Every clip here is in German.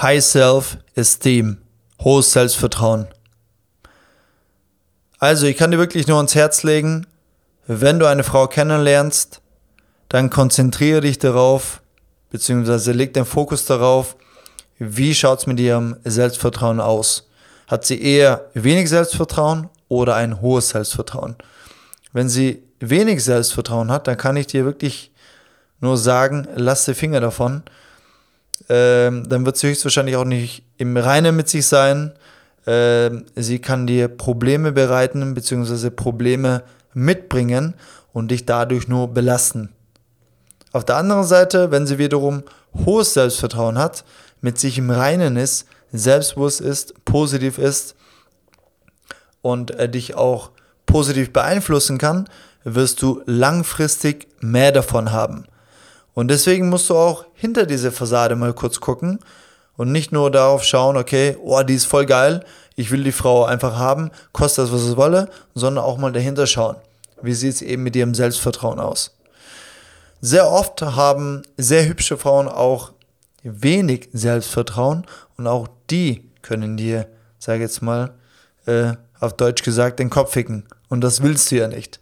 High Self-Esteem, hohes Selbstvertrauen. Also, ich kann dir wirklich nur ans Herz legen, wenn du eine Frau kennenlernst, dann konzentriere dich darauf, beziehungsweise leg den Fokus darauf, wie schaut es mit ihrem Selbstvertrauen aus. Hat sie eher wenig Selbstvertrauen oder ein hohes Selbstvertrauen? Wenn sie wenig Selbstvertrauen hat, dann kann ich dir wirklich nur sagen, lass die Finger davon. Ähm, dann wird sie höchstwahrscheinlich auch nicht im Reinen mit sich sein. Ähm, sie kann dir Probleme bereiten, beziehungsweise Probleme mitbringen und dich dadurch nur belasten. Auf der anderen Seite, wenn sie wiederum hohes Selbstvertrauen hat, mit sich im Reinen ist, selbstbewusst ist, positiv ist und äh, dich auch positiv beeinflussen kann, wirst du langfristig mehr davon haben. Und deswegen musst du auch hinter diese Fassade mal kurz gucken und nicht nur darauf schauen, okay, oh, die ist voll geil, ich will die Frau einfach haben, kostet das, was es wolle, sondern auch mal dahinter schauen. Wie sieht es eben mit ihrem Selbstvertrauen aus? Sehr oft haben sehr hübsche Frauen auch wenig Selbstvertrauen und auch die können dir, sage jetzt mal, äh, auf Deutsch gesagt, den Kopf ficken. Und das willst du ja nicht.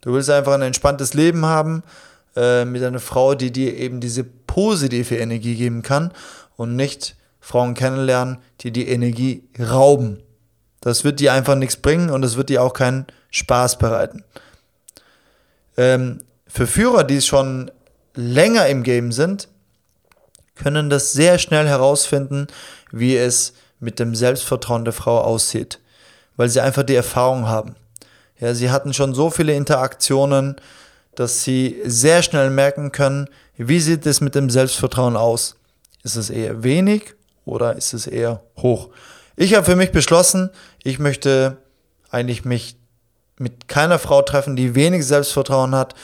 Du willst einfach ein entspanntes Leben haben äh, mit einer Frau, die dir eben diese positive Energie geben kann und nicht Frauen kennenlernen, die die Energie rauben. Das wird dir einfach nichts bringen und es wird dir auch keinen Spaß bereiten. Ähm, für Führer, die schon länger im Game sind, können das sehr schnell herausfinden, wie es mit dem Selbstvertrauen der Frau aussieht, weil sie einfach die Erfahrung haben. Ja, sie hatten schon so viele Interaktionen, dass sie sehr schnell merken können, wie sieht es mit dem Selbstvertrauen aus? Ist es eher wenig oder ist es eher hoch? Ich habe für mich beschlossen, ich möchte eigentlich mich mit keiner Frau treffen, die wenig Selbstvertrauen hat.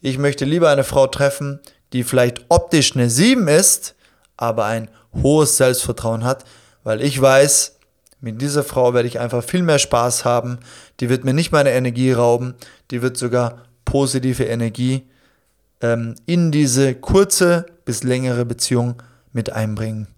Ich möchte lieber eine Frau treffen, die vielleicht optisch eine 7 ist, aber ein hohes Selbstvertrauen hat, weil ich weiß, mit dieser Frau werde ich einfach viel mehr Spaß haben. Die wird mir nicht meine Energie rauben, die wird sogar positive Energie ähm, in diese kurze bis längere Beziehung mit einbringen.